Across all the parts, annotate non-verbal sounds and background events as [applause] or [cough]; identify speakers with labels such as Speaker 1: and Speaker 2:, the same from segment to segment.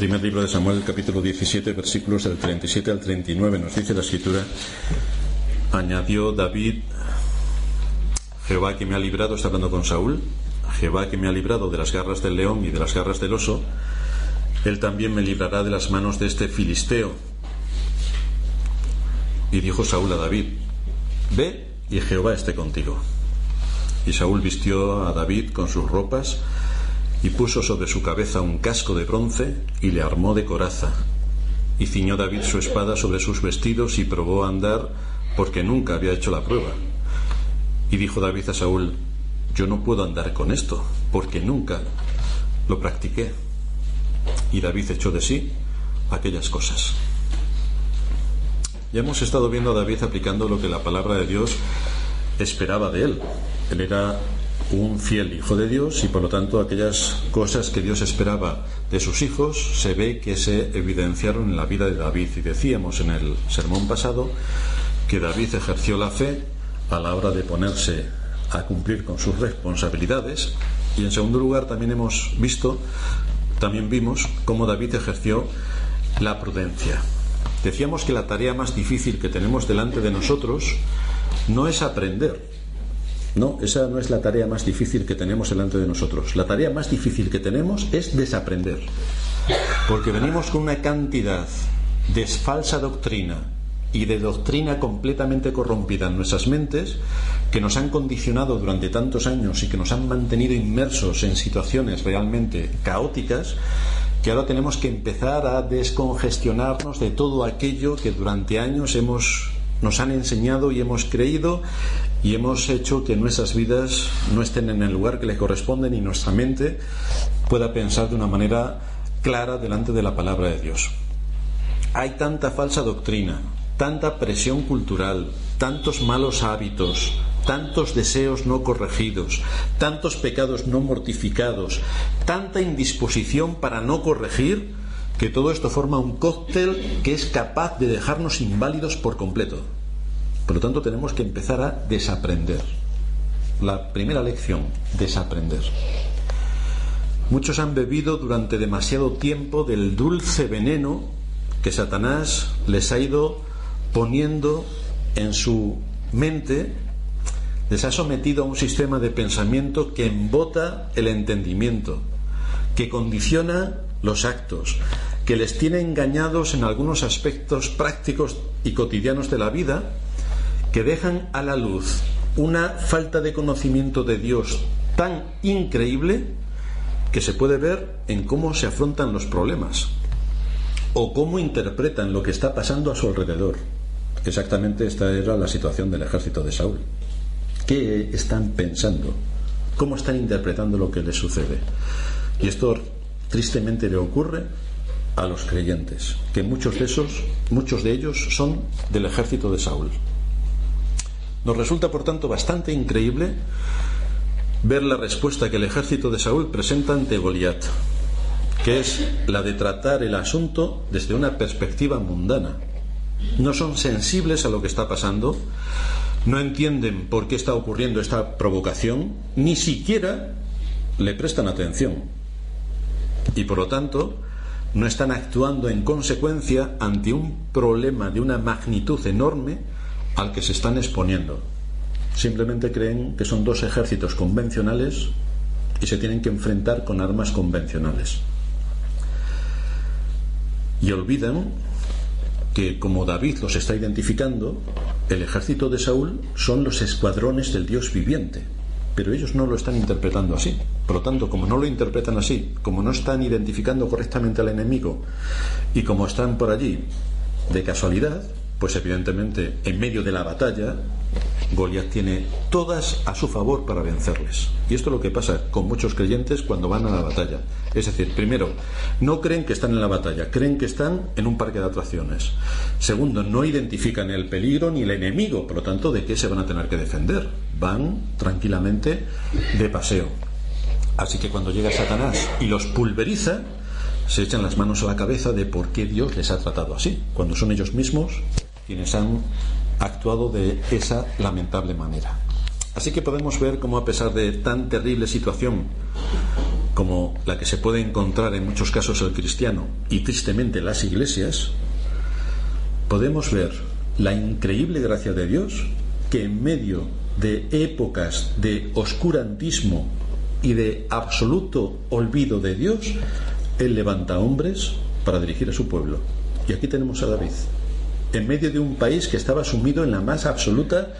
Speaker 1: Primer libro de Samuel, capítulo 17, versículos del 37 al 39, nos dice la escritura, añadió David, Jehová que me ha librado, está hablando con Saúl, Jehová que me ha librado de las garras del león y de las garras del oso, él también me librará de las manos de este filisteo. Y dijo Saúl a David, ve y Jehová esté contigo. Y Saúl vistió a David con sus ropas, y puso sobre su cabeza un casco de bronce y le armó de coraza. Y ciñó David su espada sobre sus vestidos y probó a andar porque nunca había hecho la prueba. Y dijo David a Saúl, yo no puedo andar con esto porque nunca lo practiqué. Y David echó de sí aquellas cosas. Ya hemos estado viendo a David aplicando lo que la palabra de Dios esperaba de él. Él era un fiel hijo de Dios y por lo tanto aquellas cosas que Dios esperaba de sus hijos se ve que se evidenciaron en la vida de David. Y decíamos en el sermón pasado que David ejerció la fe a la hora de ponerse a cumplir con sus responsabilidades y en segundo lugar también hemos visto, también vimos cómo David ejerció la prudencia. Decíamos que la tarea más difícil que tenemos delante de nosotros no es aprender, no, esa no es la tarea más difícil que tenemos delante de nosotros. La tarea más difícil que tenemos es desaprender. Porque venimos con una cantidad de falsa doctrina y de doctrina completamente corrompida en nuestras mentes que nos han condicionado durante tantos años y que nos han mantenido inmersos en situaciones realmente caóticas que ahora tenemos que empezar a descongestionarnos de todo aquello que durante años hemos nos han enseñado y hemos creído y hemos hecho que nuestras vidas no estén en el lugar que les corresponden y nuestra mente pueda pensar de una manera clara delante de la palabra de Dios. Hay tanta falsa doctrina, tanta presión cultural, tantos malos hábitos, tantos deseos no corregidos, tantos pecados no mortificados, tanta indisposición para no corregir, que todo esto forma un cóctel que es capaz de dejarnos inválidos por completo. Por lo tanto, tenemos que empezar a desaprender. La primera lección, desaprender. Muchos han bebido durante demasiado tiempo del dulce veneno que Satanás les ha ido poniendo en su mente, les ha sometido a un sistema de pensamiento que embota el entendimiento, que condiciona los actos, que les tiene engañados en algunos aspectos prácticos y cotidianos de la vida, que dejan a la luz una falta de conocimiento de Dios tan increíble que se puede ver en cómo se afrontan los problemas o cómo interpretan lo que está pasando a su alrededor. Exactamente esta era la situación del ejército de Saúl. ¿Qué están pensando? ¿Cómo están interpretando lo que les sucede? Y esto tristemente le ocurre a los creyentes, que muchos de esos, muchos de ellos son del ejército de Saúl. Nos resulta, por tanto, bastante increíble ver la respuesta que el ejército de Saúl presenta ante Goliat, que es la de tratar el asunto desde una perspectiva mundana. No son sensibles a lo que está pasando, no entienden por qué está ocurriendo esta provocación, ni siquiera le prestan atención. Y por lo tanto, no están actuando en consecuencia ante un problema de una magnitud enorme al que se están exponiendo. Simplemente creen que son dos ejércitos convencionales y se tienen que enfrentar con armas convencionales. Y olvidan que, como David los está identificando, el ejército de Saúl son los escuadrones del Dios viviente, pero ellos no lo están interpretando así. Por lo tanto, como no lo interpretan así, como no están identificando correctamente al enemigo y como están por allí de casualidad, pues evidentemente en medio de la batalla Goliat tiene todas a su favor para vencerles. Y esto es lo que pasa con muchos creyentes cuando van a la batalla. Es decir, primero, no creen que están en la batalla, creen que están en un parque de atracciones. Segundo, no identifican el peligro ni el enemigo, por lo tanto, ¿de qué se van a tener que defender? Van tranquilamente de paseo. Así que cuando llega Satanás y los pulveriza, se echan las manos a la cabeza de por qué Dios les ha tratado así, cuando son ellos mismos quienes han actuado de esa lamentable manera. Así que podemos ver cómo a pesar de tan terrible situación como la que se puede encontrar en muchos casos el cristiano y tristemente las iglesias, podemos ver la increíble gracia de Dios que en medio de épocas de oscurantismo y de absoluto olvido de Dios, Él levanta hombres para dirigir a su pueblo. Y aquí tenemos a David, en medio de un país que estaba sumido en la más absoluta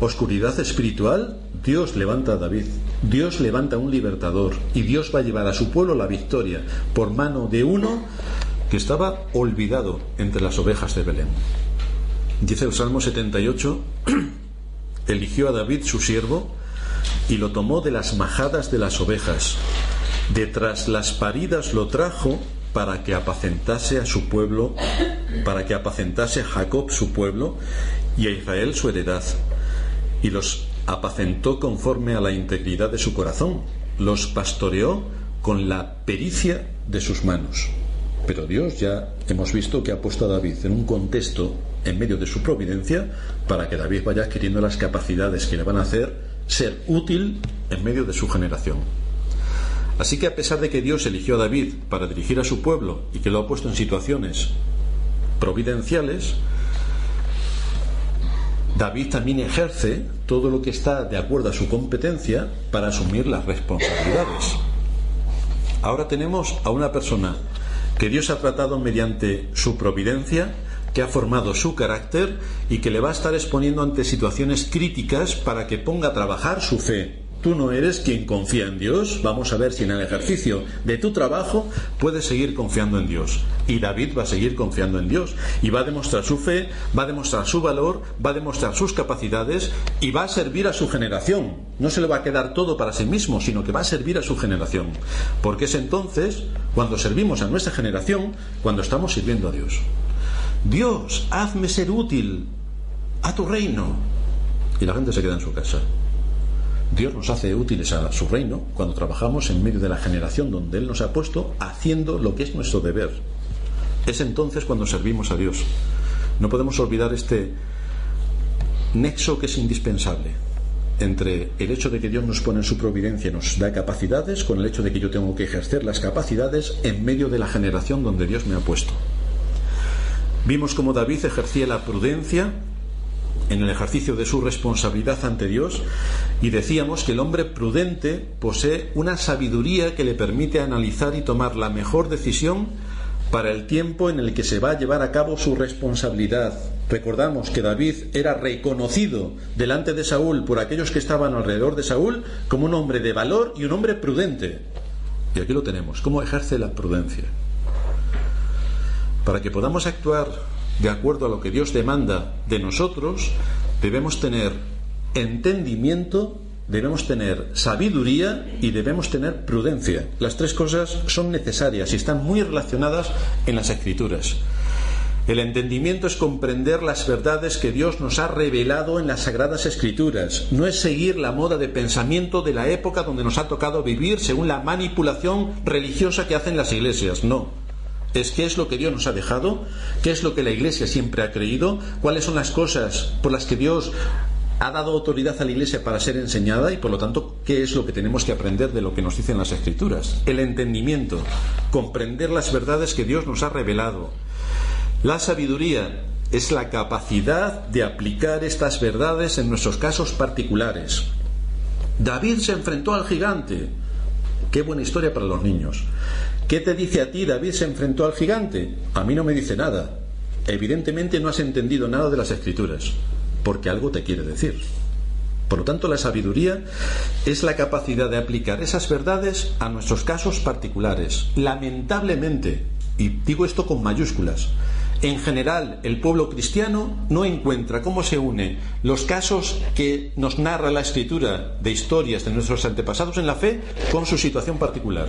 Speaker 1: oscuridad espiritual, Dios levanta a David, Dios levanta a un libertador y Dios va a llevar a su pueblo la victoria por mano de uno que estaba olvidado entre las ovejas de Belén. Dice el Salmo 78, [clears throat] eligió a David su siervo y lo tomó de las majadas de las ovejas. Detrás las paridas lo trajo para que apacentase a su pueblo, para que apacentase a Jacob su pueblo y a Israel su heredad. Y los apacentó conforme a la integridad de su corazón, los pastoreó con la pericia de sus manos. Pero Dios ya hemos visto que ha puesto a David en un contexto en medio de su providencia para que David vaya adquiriendo las capacidades que le van a hacer ser útil en medio de su generación. Así que a pesar de que Dios eligió a David para dirigir a su pueblo y que lo ha puesto en situaciones providenciales, David también ejerce todo lo que está de acuerdo a su competencia para asumir las responsabilidades. Ahora tenemos a una persona que Dios ha tratado mediante su providencia, que ha formado su carácter y que le va a estar exponiendo ante situaciones críticas para que ponga a trabajar su fe, Tú no eres quien confía en Dios. Vamos a ver si en el ejercicio de tu trabajo puedes seguir confiando en Dios. Y David va a seguir confiando en Dios. Y va a demostrar su fe, va a demostrar su valor, va a demostrar sus capacidades y va a servir a su generación. No se le va a quedar todo para sí mismo, sino que va a servir a su generación. Porque es entonces cuando servimos a nuestra generación, cuando estamos sirviendo a Dios. Dios, hazme ser útil a tu reino. Y la gente se queda en su casa. Dios nos hace útiles a su reino cuando trabajamos en medio de la generación donde Él nos ha puesto haciendo lo que es nuestro deber. Es entonces cuando servimos a Dios. No podemos olvidar este nexo que es indispensable entre el hecho de que Dios nos pone en su providencia y nos da capacidades con el hecho de que yo tengo que ejercer las capacidades en medio de la generación donde Dios me ha puesto. Vimos cómo David ejercía la prudencia en el ejercicio de su responsabilidad ante Dios y decíamos que el hombre prudente posee una sabiduría que le permite analizar y tomar la mejor decisión para el tiempo en el que se va a llevar a cabo su responsabilidad. Recordamos que David era reconocido delante de Saúl por aquellos que estaban alrededor de Saúl como un hombre de valor y un hombre prudente. Y aquí lo tenemos, cómo ejerce la prudencia. Para que podamos actuar de acuerdo a lo que Dios demanda de nosotros, debemos tener entendimiento, debemos tener sabiduría y debemos tener prudencia. Las tres cosas son necesarias y están muy relacionadas en las escrituras. El entendimiento es comprender las verdades que Dios nos ha revelado en las sagradas escrituras. No es seguir la moda de pensamiento de la época donde nos ha tocado vivir según la manipulación religiosa que hacen las iglesias. No es qué es lo que Dios nos ha dejado, qué es lo que la Iglesia siempre ha creído, cuáles son las cosas por las que Dios ha dado autoridad a la Iglesia para ser enseñada y por lo tanto qué es lo que tenemos que aprender de lo que nos dicen las Escrituras. El entendimiento, comprender las verdades que Dios nos ha revelado. La sabiduría es la capacidad de aplicar estas verdades en nuestros casos particulares. David se enfrentó al gigante. Qué buena historia para los niños. ¿Qué te dice a ti David se enfrentó al gigante? A mí no me dice nada. Evidentemente no has entendido nada de las escrituras, porque algo te quiere decir. Por lo tanto, la sabiduría es la capacidad de aplicar esas verdades a nuestros casos particulares. Lamentablemente, y digo esto con mayúsculas, en general el pueblo cristiano no encuentra cómo se une los casos que nos narra la escritura de historias de nuestros antepasados en la fe con su situación particular.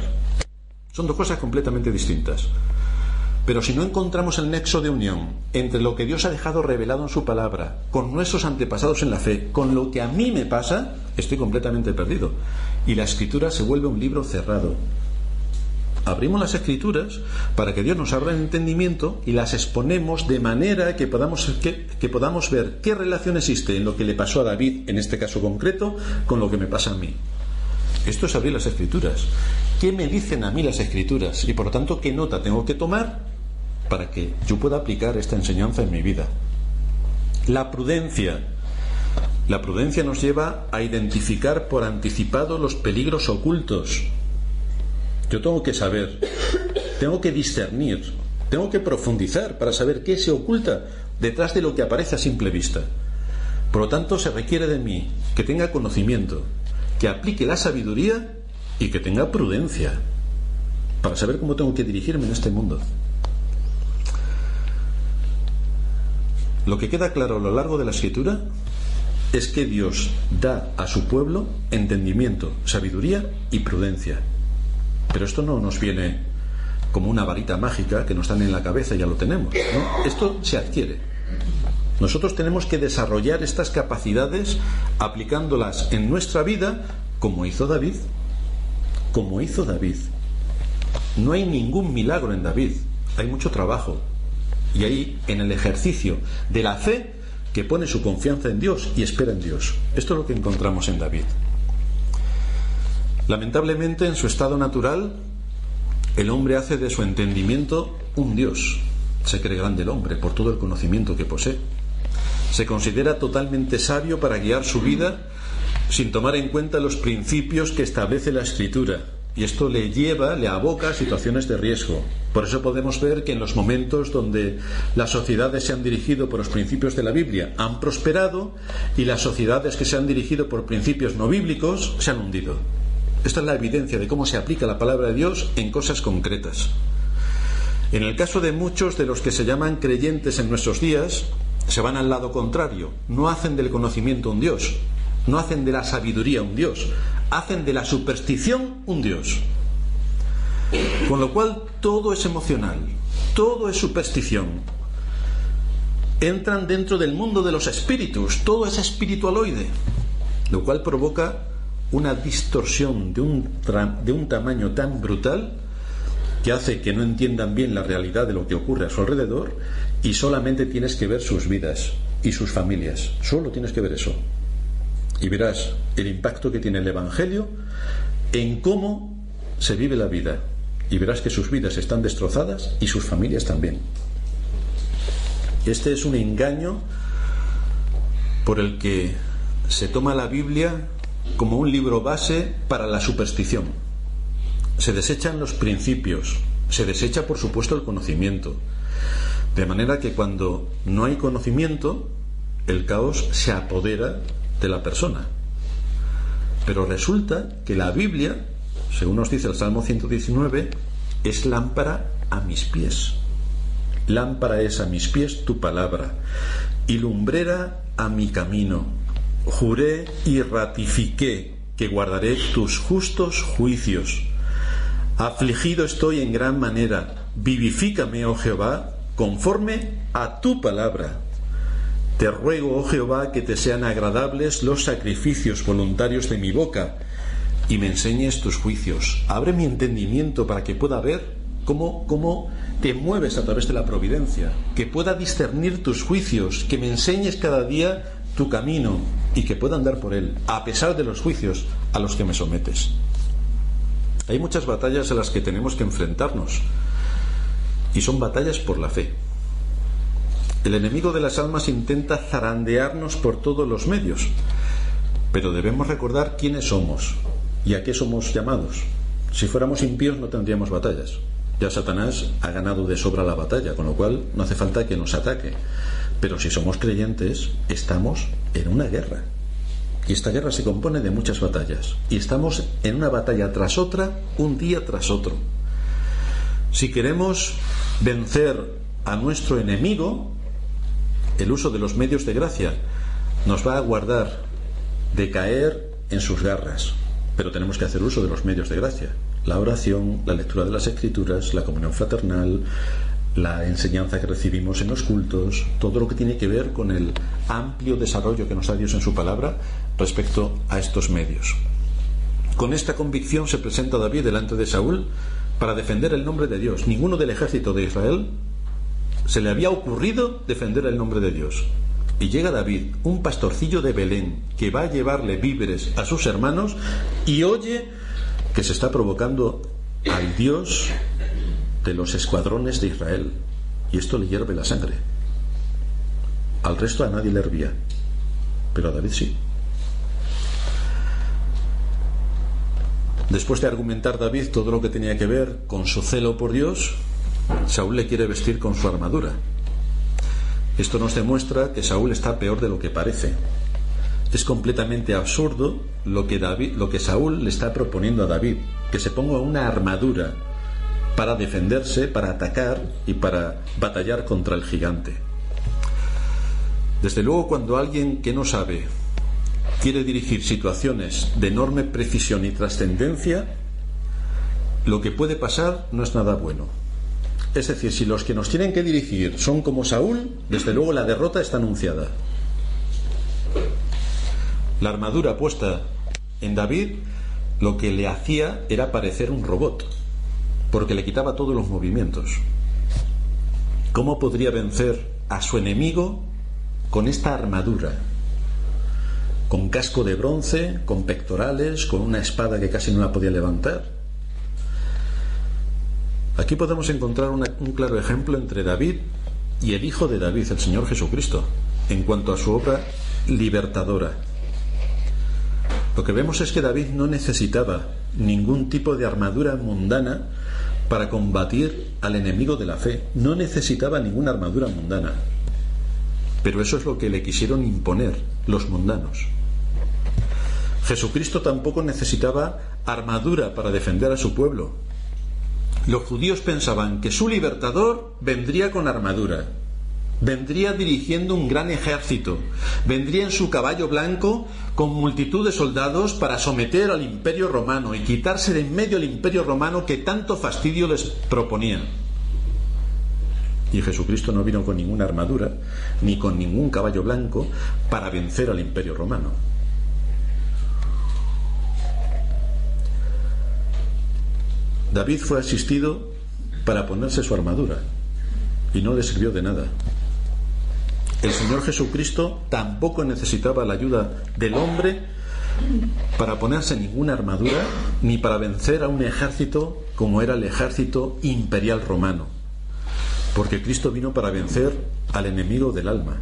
Speaker 1: Son dos cosas completamente distintas. Pero si no encontramos el nexo de unión entre lo que Dios ha dejado revelado en su palabra, con nuestros antepasados en la fe, con lo que a mí me pasa, estoy completamente perdido. Y la escritura se vuelve un libro cerrado. Abrimos las escrituras para que Dios nos abra el entendimiento y las exponemos de manera que podamos, que, podamos ver qué relación existe en lo que le pasó a David, en este caso concreto, con lo que me pasa a mí. Esto es abrir las escrituras. Qué me dicen a mí las escrituras y por lo tanto qué nota tengo que tomar para que yo pueda aplicar esta enseñanza en mi vida. La prudencia. La prudencia nos lleva a identificar por anticipado los peligros ocultos. Yo tengo que saber, tengo que discernir, tengo que profundizar para saber qué se oculta detrás de lo que aparece a simple vista. Por lo tanto, se requiere de mí que tenga conocimiento, que aplique la sabiduría y que tenga prudencia para saber cómo tengo que dirigirme en este mundo. Lo que queda claro a lo largo de la escritura es que Dios da a su pueblo entendimiento, sabiduría y prudencia. Pero esto no nos viene como una varita mágica que nos dan en la cabeza y ya lo tenemos. Esto se adquiere. Nosotros tenemos que desarrollar estas capacidades aplicándolas en nuestra vida como hizo David. Como hizo David. No hay ningún milagro en David, hay mucho trabajo, y ahí, en el ejercicio de la fe, que pone su confianza en Dios y espera en Dios. Esto es lo que encontramos en David. Lamentablemente, en su estado natural, el hombre hace de su entendimiento un Dios. Se cree grande el hombre por todo el conocimiento que posee. Se considera totalmente sabio para guiar su vida sin tomar en cuenta los principios que establece la Escritura y esto le lleva, le aboca a situaciones de riesgo. Por eso podemos ver que en los momentos donde las sociedades se han dirigido por los principios de la Biblia han prosperado y las sociedades que se han dirigido por principios no bíblicos se han hundido. Esta es la evidencia de cómo se aplica la palabra de Dios en cosas concretas. En el caso de muchos de los que se llaman creyentes en nuestros días, se van al lado contrario, no hacen del conocimiento un Dios, no hacen de la sabiduría un Dios, hacen de la superstición un Dios. Con lo cual todo es emocional, todo es superstición. Entran dentro del mundo de los espíritus, todo es espiritualoide, lo cual provoca una distorsión de un, de un tamaño tan brutal que hace que no entiendan bien la realidad de lo que ocurre a su alrededor y solamente tienes que ver sus vidas y sus familias. Solo tienes que ver eso y verás el impacto que tiene el Evangelio en cómo se vive la vida. Y verás que sus vidas están destrozadas y sus familias también. Este es un engaño por el que se toma la Biblia como un libro base para la superstición. Se desechan los principios, se desecha por supuesto el conocimiento. De manera que cuando no hay conocimiento, el caos se apodera de la persona. Pero resulta que la Biblia, según nos dice el Salmo 119, es lámpara a mis pies. Lámpara es a mis pies tu palabra y lumbrera a mi camino. Juré y ratifiqué que guardaré tus justos juicios. Afligido estoy en gran manera. Vivifícame, oh Jehová, conforme a tu palabra. Te ruego, oh Jehová, que te sean agradables los sacrificios voluntarios de mi boca y me enseñes tus juicios. Abre mi entendimiento para que pueda ver cómo, cómo te mueves a través de la providencia, que pueda discernir tus juicios, que me enseñes cada día tu camino y que pueda andar por él, a pesar de los juicios a los que me sometes. Hay muchas batallas a las que tenemos que enfrentarnos y son batallas por la fe. El enemigo de las almas intenta zarandearnos por todos los medios, pero debemos recordar quiénes somos y a qué somos llamados. Si fuéramos impíos no tendríamos batallas. Ya Satanás ha ganado de sobra la batalla, con lo cual no hace falta que nos ataque. Pero si somos creyentes, estamos en una guerra. Y esta guerra se compone de muchas batallas. Y estamos en una batalla tras otra, un día tras otro. Si queremos vencer a nuestro enemigo, el uso de los medios de gracia nos va a guardar de caer en sus garras, pero tenemos que hacer uso de los medios de gracia. La oración, la lectura de las escrituras, la comunión fraternal, la enseñanza que recibimos en los cultos, todo lo que tiene que ver con el amplio desarrollo que nos da Dios en su palabra respecto a estos medios. Con esta convicción se presenta David delante de Saúl para defender el nombre de Dios. Ninguno del ejército de Israel se le había ocurrido defender el nombre de Dios. Y llega David, un pastorcillo de Belén, que va a llevarle víveres a sus hermanos, y oye que se está provocando al Dios de los escuadrones de Israel. Y esto le hierve la sangre. Al resto a nadie le hervía, pero a David sí. Después de argumentar David todo lo que tenía que ver con su celo por Dios, Saúl le quiere vestir con su armadura. Esto nos demuestra que Saúl está peor de lo que parece. Es completamente absurdo lo que, David, lo que Saúl le está proponiendo a David, que se ponga una armadura para defenderse, para atacar y para batallar contra el gigante. Desde luego, cuando alguien que no sabe quiere dirigir situaciones de enorme precisión y trascendencia, lo que puede pasar no es nada bueno. Es decir, si los que nos tienen que dirigir son como Saúl, desde luego la derrota está anunciada. La armadura puesta en David lo que le hacía era parecer un robot, porque le quitaba todos los movimientos. ¿Cómo podría vencer a su enemigo con esta armadura? Con casco de bronce, con pectorales, con una espada que casi no la podía levantar. Aquí podemos encontrar un claro ejemplo entre David y el Hijo de David, el Señor Jesucristo, en cuanto a su obra libertadora. Lo que vemos es que David no necesitaba ningún tipo de armadura mundana para combatir al enemigo de la fe. No necesitaba ninguna armadura mundana. Pero eso es lo que le quisieron imponer los mundanos. Jesucristo tampoco necesitaba armadura para defender a su pueblo, los judíos pensaban que su libertador vendría con armadura, vendría dirigiendo un gran ejército, vendría en su caballo blanco con multitud de soldados para someter al imperio romano y quitarse de en medio el imperio romano que tanto fastidio les proponía. Y Jesucristo no vino con ninguna armadura, ni con ningún caballo blanco para vencer al imperio romano. David fue asistido para ponerse su armadura y no le sirvió de nada. El Señor Jesucristo tampoco necesitaba la ayuda del hombre para ponerse ninguna armadura ni para vencer a un ejército como era el ejército imperial romano. Porque Cristo vino para vencer al enemigo del alma.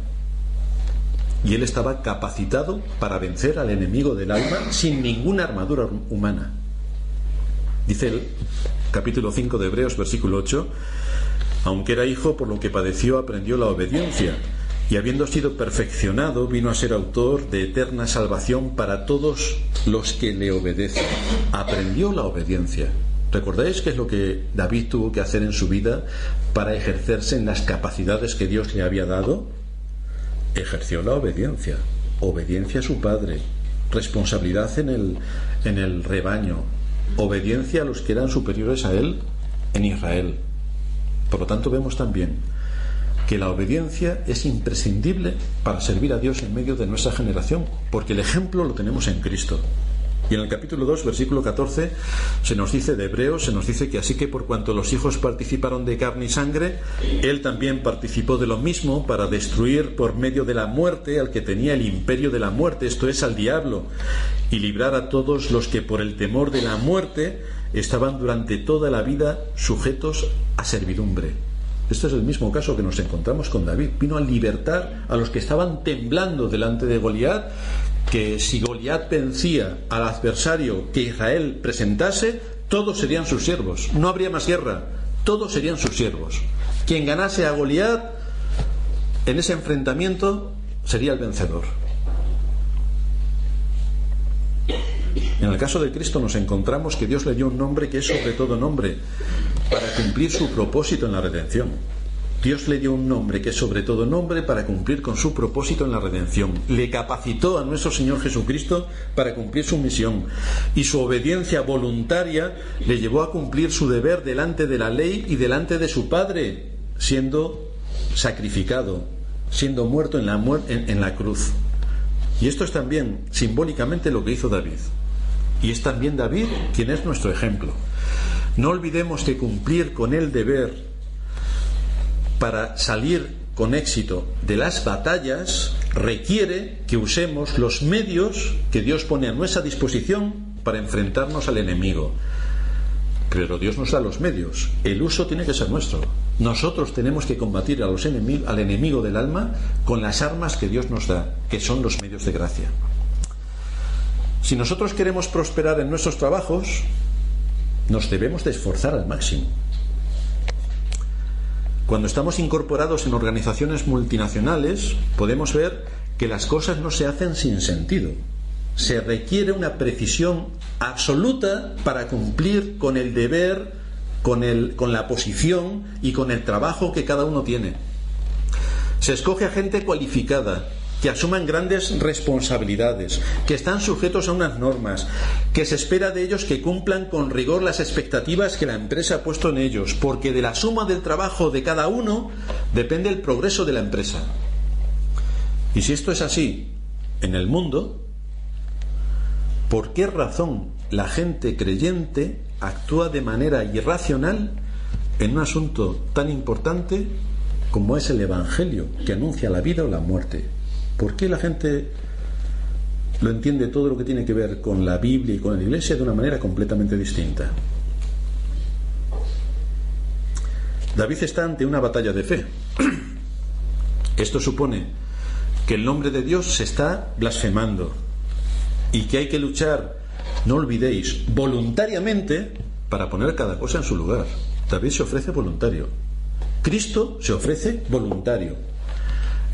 Speaker 1: Y él estaba capacitado para vencer al enemigo del alma sin ninguna armadura humana. Dice el capítulo 5 de Hebreos, versículo 8, aunque era hijo, por lo que padeció, aprendió la obediencia, y habiendo sido perfeccionado, vino a ser autor de eterna salvación para todos los que le obedecen. Aprendió la obediencia. ¿Recordáis qué es lo que David tuvo que hacer en su vida para ejercerse en las capacidades que Dios le había dado? Ejerció la obediencia, obediencia a su padre, responsabilidad en el, en el rebaño, obediencia a los que eran superiores a él en Israel. Por lo tanto, vemos también que la obediencia es imprescindible para servir a Dios en medio de nuestra generación, porque el ejemplo lo tenemos en Cristo. Y en el capítulo 2, versículo 14, se nos dice de Hebreos, se nos dice que así que por cuanto los hijos participaron de carne y sangre, él también participó de lo mismo para destruir por medio de la muerte al que tenía el imperio de la muerte, esto es al diablo, y librar a todos los que por el temor de la muerte estaban durante toda la vida sujetos a servidumbre. Este es el mismo caso que nos encontramos con David. Vino a libertar a los que estaban temblando delante de Goliat que si Goliat vencía al adversario que Israel presentase, todos serían sus siervos. No habría más guerra, todos serían sus siervos. Quien ganase a Goliat en ese enfrentamiento sería el vencedor. En el caso de Cristo nos encontramos que Dios le dio un nombre que es sobre todo nombre para cumplir su propósito en la redención. Dios le dio un nombre que es sobre todo nombre para cumplir con su propósito en la redención. Le capacitó a nuestro Señor Jesucristo para cumplir su misión y su obediencia voluntaria le llevó a cumplir su deber delante de la ley y delante de su Padre, siendo sacrificado, siendo muerto en la, en la cruz. Y esto es también simbólicamente lo que hizo David. Y es también David quien es nuestro ejemplo. No olvidemos que cumplir con el deber para salir con éxito de las batallas requiere que usemos los medios que Dios pone a nuestra disposición para enfrentarnos al enemigo. Pero Dios nos da los medios. El uso tiene que ser nuestro. Nosotros tenemos que combatir a los al enemigo del alma con las armas que Dios nos da, que son los medios de gracia. Si nosotros queremos prosperar en nuestros trabajos, nos debemos de esforzar al máximo. Cuando estamos incorporados en organizaciones multinacionales, podemos ver que las cosas no se hacen sin sentido. Se requiere una precisión absoluta para cumplir con el deber, con, el, con la posición y con el trabajo que cada uno tiene. Se escoge a gente cualificada, que asuman grandes responsabilidades, que están sujetos a unas normas, que se espera de ellos que cumplan con rigor las expectativas que la empresa ha puesto en ellos, porque de la suma del trabajo de cada uno depende el progreso de la empresa. Y si esto es así en el mundo, ¿por qué razón la gente creyente actúa de manera irracional en un asunto tan importante como es el Evangelio, que anuncia la vida o la muerte? ¿Por qué la gente lo entiende todo lo que tiene que ver con la Biblia y con la Iglesia de una manera completamente distinta? David está ante una batalla de fe. Esto supone que el nombre de Dios se está blasfemando y que hay que luchar, no olvidéis, voluntariamente para poner cada cosa en su lugar. David se ofrece voluntario. Cristo se ofrece voluntario.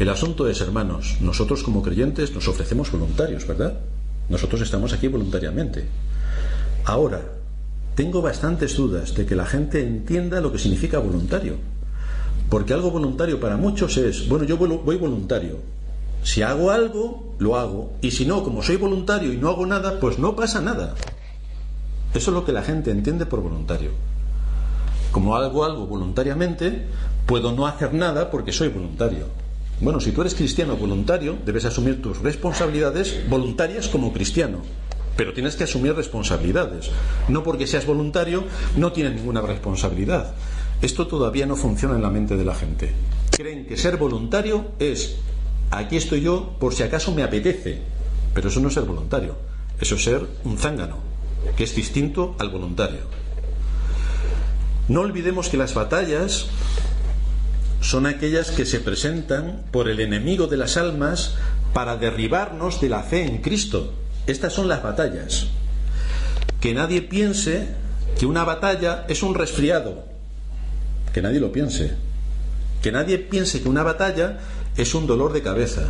Speaker 1: El asunto es, hermanos, nosotros como creyentes nos ofrecemos voluntarios, ¿verdad? Nosotros estamos aquí voluntariamente. Ahora, tengo bastantes dudas de que la gente entienda lo que significa voluntario. Porque algo voluntario para muchos es, bueno, yo voy voluntario. Si hago algo, lo hago. Y si no, como soy voluntario y no hago nada, pues no pasa nada. Eso es lo que la gente entiende por voluntario. Como hago algo voluntariamente, puedo no hacer nada porque soy voluntario. Bueno, si tú eres cristiano voluntario, debes asumir tus responsabilidades voluntarias como cristiano. Pero tienes que asumir responsabilidades. No porque seas voluntario, no tienes ninguna responsabilidad. Esto todavía no funciona en la mente de la gente. Creen que ser voluntario es, aquí estoy yo por si acaso me apetece. Pero eso no es ser voluntario. Eso es ser un zángano, que es distinto al voluntario. No olvidemos que las batallas son aquellas que se presentan por el enemigo de las almas para derribarnos de la fe en Cristo. Estas son las batallas. Que nadie piense que una batalla es un resfriado. Que nadie lo piense. Que nadie piense que una batalla es un dolor de cabeza.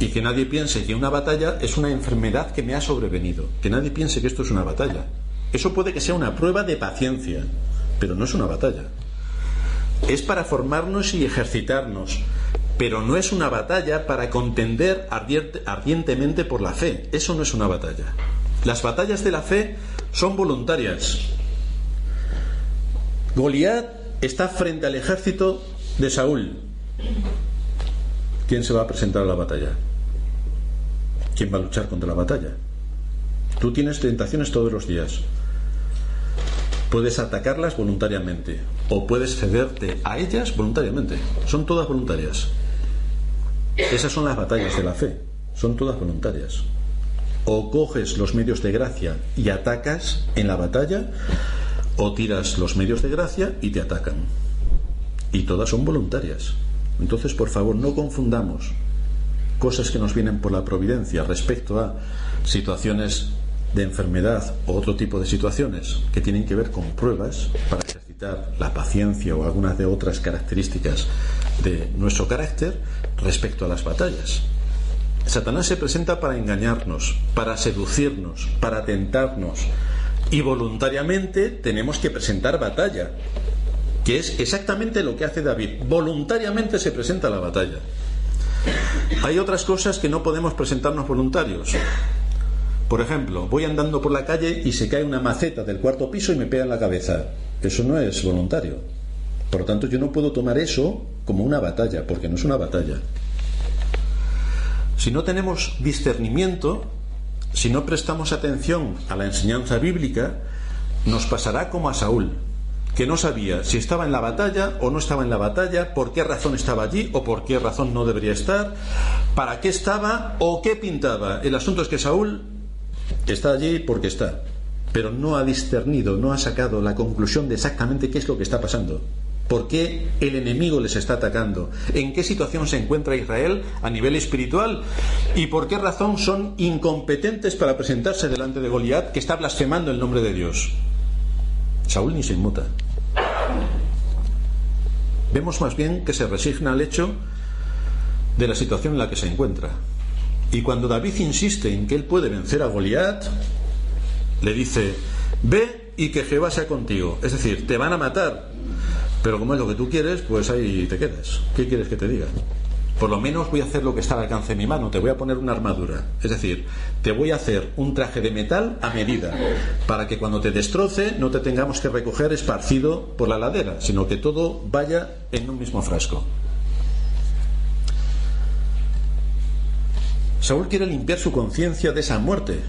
Speaker 1: Y que nadie piense que una batalla es una enfermedad que me ha sobrevenido. Que nadie piense que esto es una batalla. Eso puede que sea una prueba de paciencia, pero no es una batalla es para formarnos y ejercitarnos, pero no es una batalla para contender ardientemente por la fe. Eso no es una batalla. Las batallas de la fe son voluntarias. Goliat está frente al ejército de Saúl. ¿Quién se va a presentar a la batalla? ¿Quién va a luchar contra la batalla? Tú tienes tentaciones todos los días. Puedes atacarlas voluntariamente o puedes cederte a ellas voluntariamente. Son todas voluntarias. Esas son las batallas de la fe. Son todas voluntarias. O coges los medios de gracia y atacas en la batalla, o tiras los medios de gracia y te atacan. Y todas son voluntarias. Entonces, por favor, no confundamos cosas que nos vienen por la providencia respecto a situaciones de enfermedad o otro tipo de situaciones que tienen que ver con pruebas para ejercitar la paciencia o algunas de otras características de nuestro carácter respecto a las batallas. Satanás se presenta para engañarnos, para seducirnos, para tentarnos y voluntariamente tenemos que presentar batalla, que es exactamente lo que hace David. Voluntariamente se presenta la batalla. Hay otras cosas que no podemos presentarnos voluntarios. Por ejemplo, voy andando por la calle y se cae una maceta del cuarto piso y me pega en la cabeza. Eso no es voluntario. Por lo tanto, yo no puedo tomar eso como una batalla, porque no es una batalla. Si no tenemos discernimiento, si no prestamos atención a la enseñanza bíblica, nos pasará como a Saúl, que no sabía si estaba en la batalla o no estaba en la batalla, por qué razón estaba allí o por qué razón no debería estar, para qué estaba o qué pintaba. El asunto es que Saúl Está allí porque está, pero no ha discernido, no ha sacado la conclusión de exactamente qué es lo que está pasando. ¿Por qué el enemigo les está atacando? ¿En qué situación se encuentra Israel a nivel espiritual? ¿Y por qué razón son incompetentes para presentarse delante de Goliat que está blasfemando el nombre de Dios? Saúl ni se inmuta. Vemos más bien que se resigna al hecho de la situación en la que se encuentra. Y cuando David insiste en que él puede vencer a Goliat, le dice, ve y que Jehová sea contigo. Es decir, te van a matar, pero como es lo que tú quieres, pues ahí te quedas. ¿Qué quieres que te diga? Por lo menos voy a hacer lo que está al alcance de mi mano, te voy a poner una armadura. Es decir, te voy a hacer un traje de metal a medida, para que cuando te destroce no te tengamos que recoger esparcido por la ladera, sino que todo vaya en un mismo frasco. Saúl quiere limpiar su conciencia de esa muerte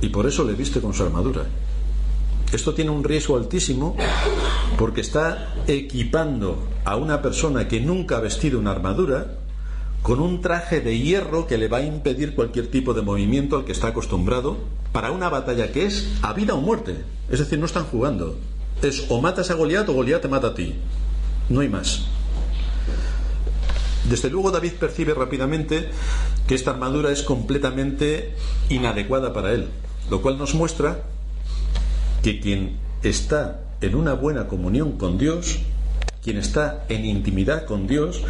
Speaker 1: y por eso le viste con su armadura. Esto tiene un riesgo altísimo porque está equipando a una persona que nunca ha vestido una armadura con un traje de hierro que le va a impedir cualquier tipo de movimiento al que está acostumbrado para una batalla que es a vida o muerte. Es decir, no están jugando. Es o matas a Goliat o Goliat te mata a ti. No hay más. Desde luego David percibe rápidamente que esta armadura es completamente inadecuada para él, lo cual nos muestra que quien está en una buena comunión con Dios, quien está en intimidad con Dios,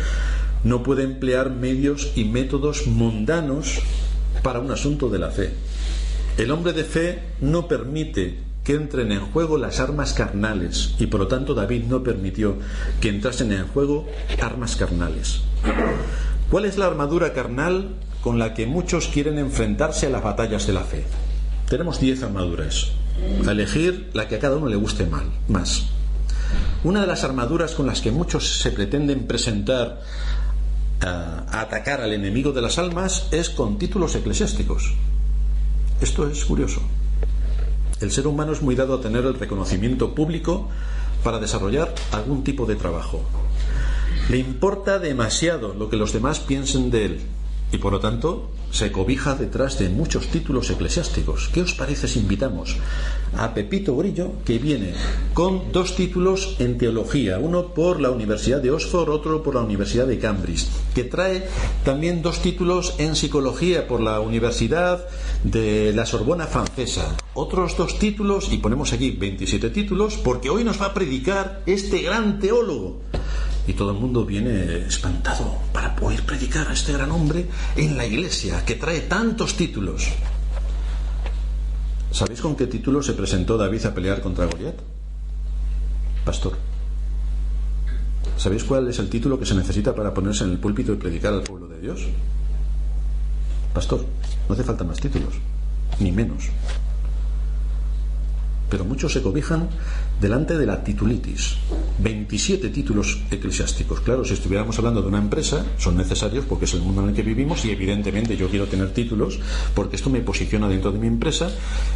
Speaker 1: no puede emplear medios y métodos mundanos para un asunto de la fe. El hombre de fe no permite que entren en juego las armas carnales y por lo tanto David no permitió que entrasen en juego armas carnales. ¿Cuál es la armadura carnal con la que muchos quieren enfrentarse a las batallas de la fe? Tenemos diez armaduras. A elegir la que a cada uno le guste mal, más. Una de las armaduras con las que muchos se pretenden presentar a atacar al enemigo de las almas es con títulos eclesiásticos. Esto es curioso. El ser humano es muy dado a tener el reconocimiento público para desarrollar algún tipo de trabajo. Le importa demasiado lo que los demás piensen de él y por lo tanto se cobija detrás de muchos títulos eclesiásticos. ¿Qué os parece si invitamos a Pepito Grillo, que viene con dos títulos en teología, uno por la Universidad de Oxford, otro por la Universidad de Cambridge, que trae también dos títulos en psicología por la Universidad de la Sorbona Francesa, otros dos títulos, y ponemos aquí 27 títulos, porque hoy nos va a predicar este gran teólogo y todo el mundo viene espantado para poder predicar a este gran hombre en la iglesia que trae tantos títulos. ¿Sabéis con qué título se presentó David a pelear contra Goliat? Pastor. ¿Sabéis cuál es el título que se necesita para ponerse en el púlpito y predicar al pueblo de Dios? Pastor. No hace falta más títulos, ni menos pero muchos se cobijan delante de la titulitis. 27 títulos eclesiásticos. Claro, si estuviéramos hablando de una empresa, son necesarios porque es el mundo en el que vivimos y evidentemente yo quiero tener títulos porque esto me posiciona dentro de mi empresa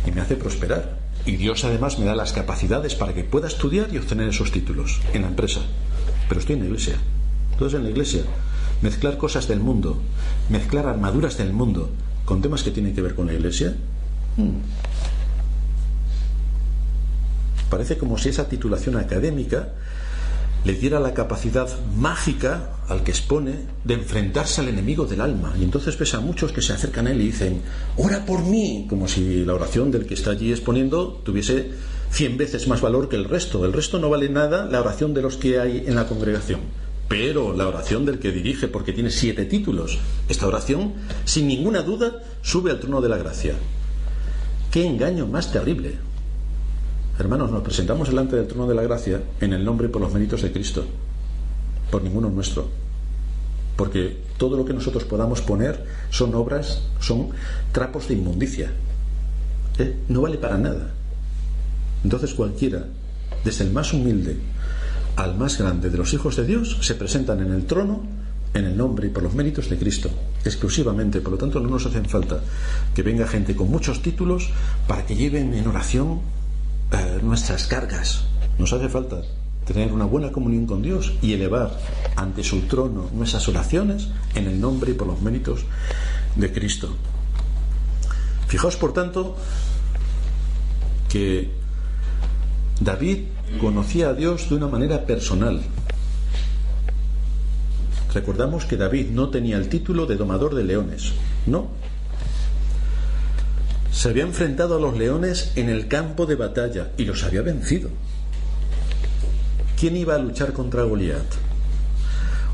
Speaker 1: y me hace prosperar. Y Dios además me da las capacidades para que pueda estudiar y obtener esos títulos en la empresa. Pero estoy en la iglesia. Entonces en la iglesia, mezclar cosas del mundo, mezclar armaduras del mundo con temas que tienen que ver con la iglesia, hmm, Parece como si esa titulación académica le diera la capacidad mágica al que expone de enfrentarse al enemigo del alma. Y entonces ves a muchos que se acercan a él y dicen, ora por mí, como si la oración del que está allí exponiendo tuviese cien veces más valor que el resto. El resto no vale nada la oración de los que hay en la congregación. Pero la oración del que dirige, porque tiene siete títulos, esta oración, sin ninguna duda, sube al trono de la gracia. ¡Qué engaño más terrible! Hermanos, nos presentamos delante del trono de la gracia en el nombre y por los méritos de Cristo, por ninguno nuestro. Porque todo lo que nosotros podamos poner son obras, son trapos de inmundicia. ¿Eh? No vale para nada. Entonces cualquiera, desde el más humilde al más grande de los hijos de Dios, se presentan en el trono en el nombre y por los méritos de Cristo, exclusivamente. Por lo tanto, no nos hacen falta que venga gente con muchos títulos para que lleven en oración eh, nuestras cargas. Nos hace falta tener una buena comunión con Dios y elevar ante su trono nuestras oraciones en el nombre y por los méritos de Cristo. Fijaos, por tanto, que David conocía a Dios de una manera personal. Recordamos que David no tenía el título de domador de leones, no. Se había enfrentado a los leones en el campo de batalla y los había vencido. ¿Quién iba a luchar contra Goliat?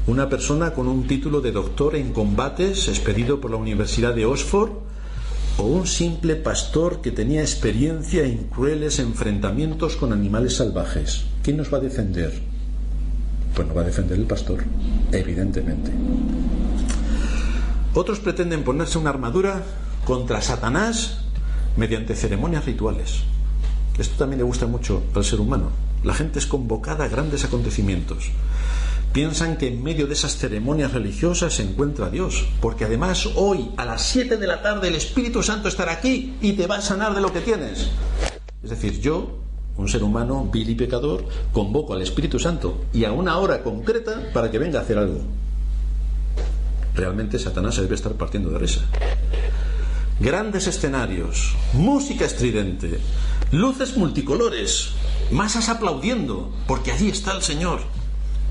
Speaker 1: Una persona con un título de doctor en combates expedido por la Universidad de Oxford o un simple pastor que tenía experiencia en crueles enfrentamientos con animales salvajes. ¿Quién nos va a defender? Pues no va a defender el pastor, evidentemente. Otros pretenden ponerse una armadura contra Satanás mediante ceremonias rituales. Esto también le gusta mucho al ser humano. La gente es convocada a grandes acontecimientos piensan que en medio de esas ceremonias religiosas se encuentra Dios, porque además hoy a las 7 de la tarde el Espíritu Santo estará aquí y te va a sanar de lo que tienes. Es decir, yo, un ser humano vil y pecador, convoco al Espíritu Santo y a una hora concreta para que venga a hacer algo. Realmente Satanás debe estar partiendo de risa. Grandes escenarios, música estridente, luces multicolores, masas aplaudiendo, porque allí está el Señor.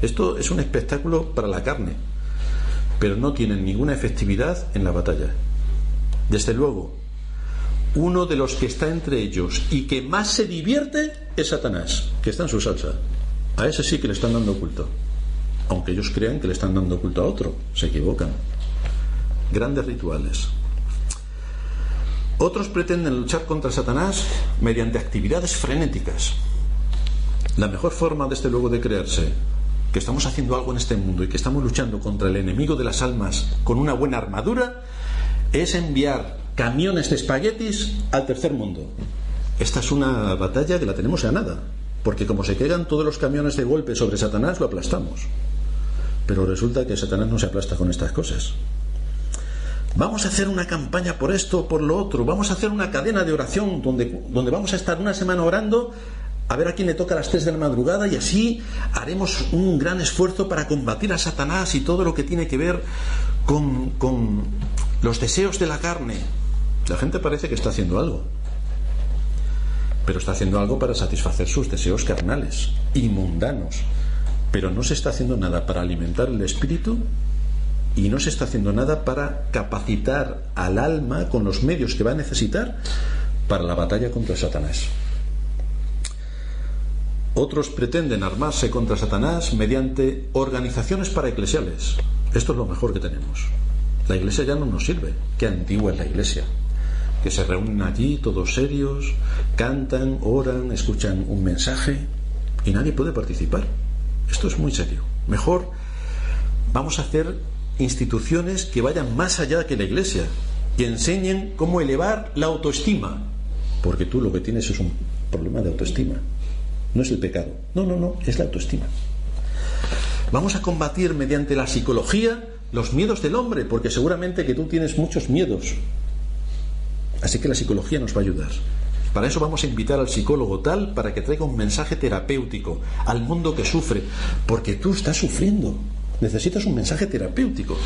Speaker 1: Esto es un espectáculo para la carne, pero no tienen ninguna efectividad en la batalla. Desde luego, uno de los que está entre ellos y que más se divierte es Satanás, que está en su salsa. A ese sí que le están dando culto. Aunque ellos crean que le están dando culto a otro, se equivocan. Grandes rituales. Otros pretenden luchar contra Satanás mediante actividades frenéticas. La mejor forma, desde luego, de creerse que estamos haciendo algo en este mundo y que estamos luchando contra el enemigo de las almas con una buena armadura, es enviar camiones de espaguetis al tercer mundo. Esta es una batalla que la tenemos ganada, porque como se quedan todos los camiones de golpe sobre Satanás, lo aplastamos. Pero resulta que Satanás no se aplasta con estas cosas. Vamos a hacer una campaña por esto, por lo otro. Vamos a hacer una cadena de oración donde, donde vamos a estar una semana orando a ver a quién le toca las 3 de la madrugada y así haremos un gran esfuerzo para combatir a Satanás y todo lo que tiene que ver con, con los deseos de la carne. La gente parece que está haciendo algo, pero está haciendo algo para satisfacer sus deseos carnales y mundanos, pero no se está haciendo nada para alimentar el espíritu y no se está haciendo nada para capacitar al alma con los medios que va a necesitar para la batalla contra Satanás. Otros pretenden armarse contra Satanás mediante organizaciones paraeclesiales. Esto es lo mejor que tenemos. La iglesia ya no nos sirve. Qué antigua es la iglesia. Que se reúnen allí todos serios, cantan, oran, escuchan un mensaje y nadie puede participar. Esto es muy serio. Mejor vamos a hacer instituciones que vayan más allá que la iglesia, que enseñen cómo elevar la autoestima. Porque tú lo que tienes es un problema de autoestima no es el pecado. No, no, no, es la autoestima. Vamos a combatir mediante la psicología los miedos del hombre, porque seguramente que tú tienes muchos miedos. Así que la psicología nos va a ayudar. Para eso vamos a invitar al psicólogo tal para que traiga un mensaje terapéutico al mundo que sufre, porque tú estás sufriendo. Necesitas un mensaje terapéutico.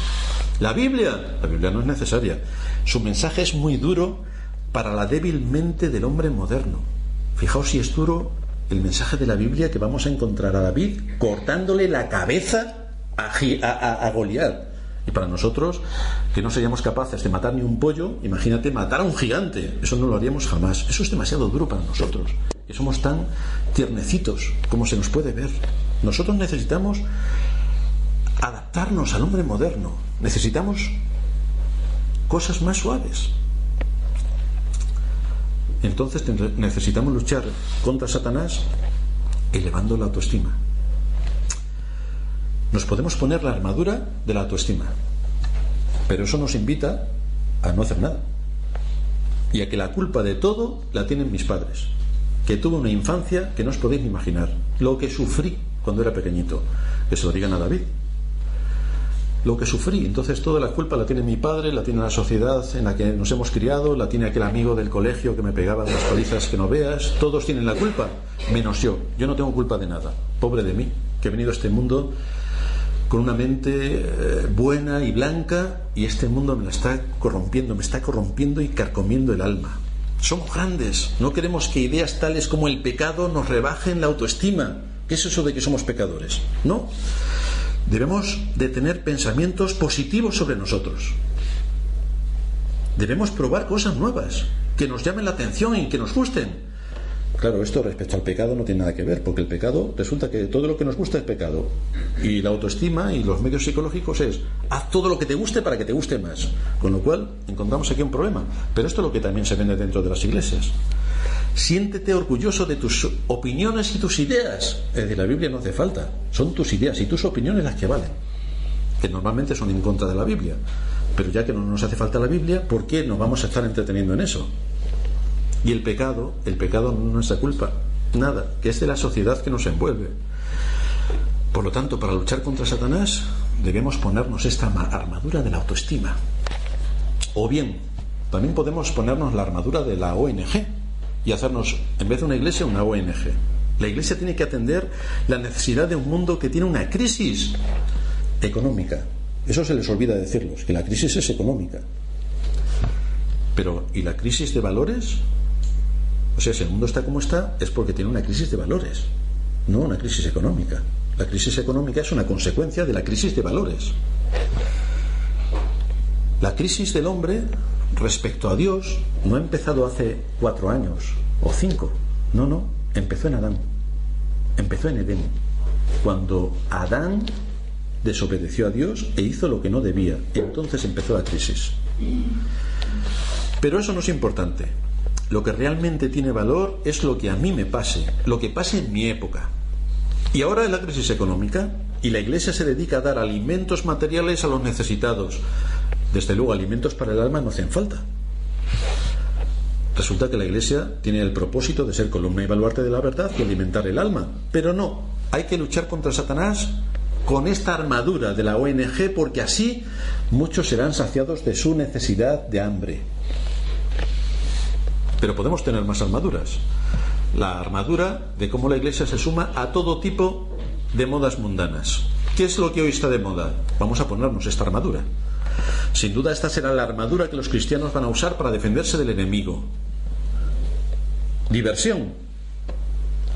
Speaker 1: La Biblia, la Biblia no es necesaria. Su mensaje es muy duro para la débil mente del hombre moderno. Fijaos si es duro el mensaje de la Biblia que vamos a encontrar a David cortándole la cabeza a, a, Goliat. Y para nosotros, que no seríamos capaces de matar ni un pollo, imagínate matar a un gigante. Eso no lo haríamos jamás. Eso es demasiado duro para nosotros. Que somos tan tiernecitos como se nos puede ver. Nosotros necesitamos adaptarnos al hombre moderno. Necesitamos cosas más suaves. Entonces necesitamos luchar contra Satanás elevando la autoestima. Nos podemos poner la armadura de la autoestima, pero eso nos invita a no hacer nada. Y a que la culpa de todo la tienen mis padres, que tuve una infancia que no os podéis imaginar, lo que sufrí cuando era pequeñito, que se lo digan a David, lo que sufrí. Entonces toda la culpa la tiene mi padre, la tiene la sociedad en la que nos hemos criado, la tiene aquel amigo del colegio que me pegaba las palizas que no veas. Todos tienen la culpa, menos yo. Yo no tengo culpa de nada. Pobre de mí, que he venido a este mundo con una mente eh, buena y blanca y este mundo me la está corrompiendo, me está corrompiendo y carcomiendo el alma. Somos grandes, no queremos que ideas tales como el pecado nos rebajen la autoestima. ¿Qué es eso de que somos pecadores? No. Debemos de tener pensamientos positivos sobre nosotros. Debemos probar cosas nuevas, que nos llamen la atención y que nos gusten. Claro, esto respecto al pecado no tiene nada que ver, porque el pecado resulta que todo lo que nos gusta es pecado. Y la autoestima y los medios psicológicos es haz todo lo que te guste para que te guste más. Con lo cual encontramos aquí un problema. Pero esto es lo que también se vende dentro de las iglesias. Siéntete orgulloso de tus opiniones y tus ideas. Es decir, la Biblia no hace falta. Son tus ideas y tus opiniones las que valen. Que normalmente son en contra de la Biblia. Pero ya que no nos hace falta la Biblia, ¿por qué nos vamos a estar entreteniendo en eso? Y el pecado, el pecado no es nuestra culpa, nada, que es de la sociedad que nos envuelve. Por lo tanto, para luchar contra Satanás debemos ponernos esta armadura de la autoestima. O bien, también podemos ponernos la armadura de la ONG y hacernos, en vez de una iglesia, una ONG. La iglesia tiene que atender la necesidad de un mundo que tiene una crisis económica. Eso se les olvida decirlos, que la crisis es económica. Pero, ¿y la crisis de valores? O sea, si el mundo está como está, es porque tiene una crisis de valores, no una crisis económica. La crisis económica es una consecuencia de la crisis de valores. La crisis del hombre respecto a Dios no ha empezado hace cuatro años o cinco. No, no, empezó en Adán. Empezó en Edén. Cuando Adán desobedeció a Dios e hizo lo que no debía. Entonces empezó la crisis. Pero eso no es importante. Lo que realmente tiene valor es lo que a mí me pase, lo que pase en mi época. Y ahora es la crisis económica y la Iglesia se dedica a dar alimentos materiales a los necesitados. Desde luego, alimentos para el alma no hacen falta. Resulta que la Iglesia tiene el propósito de ser columna y baluarte de la verdad y alimentar el alma. Pero no, hay que luchar contra Satanás con esta armadura de la ONG porque así muchos serán saciados de su necesidad de hambre. Pero podemos tener más armaduras. La armadura de cómo la Iglesia se suma a todo tipo de modas mundanas. ¿Qué es lo que hoy está de moda? Vamos a ponernos esta armadura. Sin duda esta será la armadura que los cristianos van a usar para defenderse del enemigo. Diversión,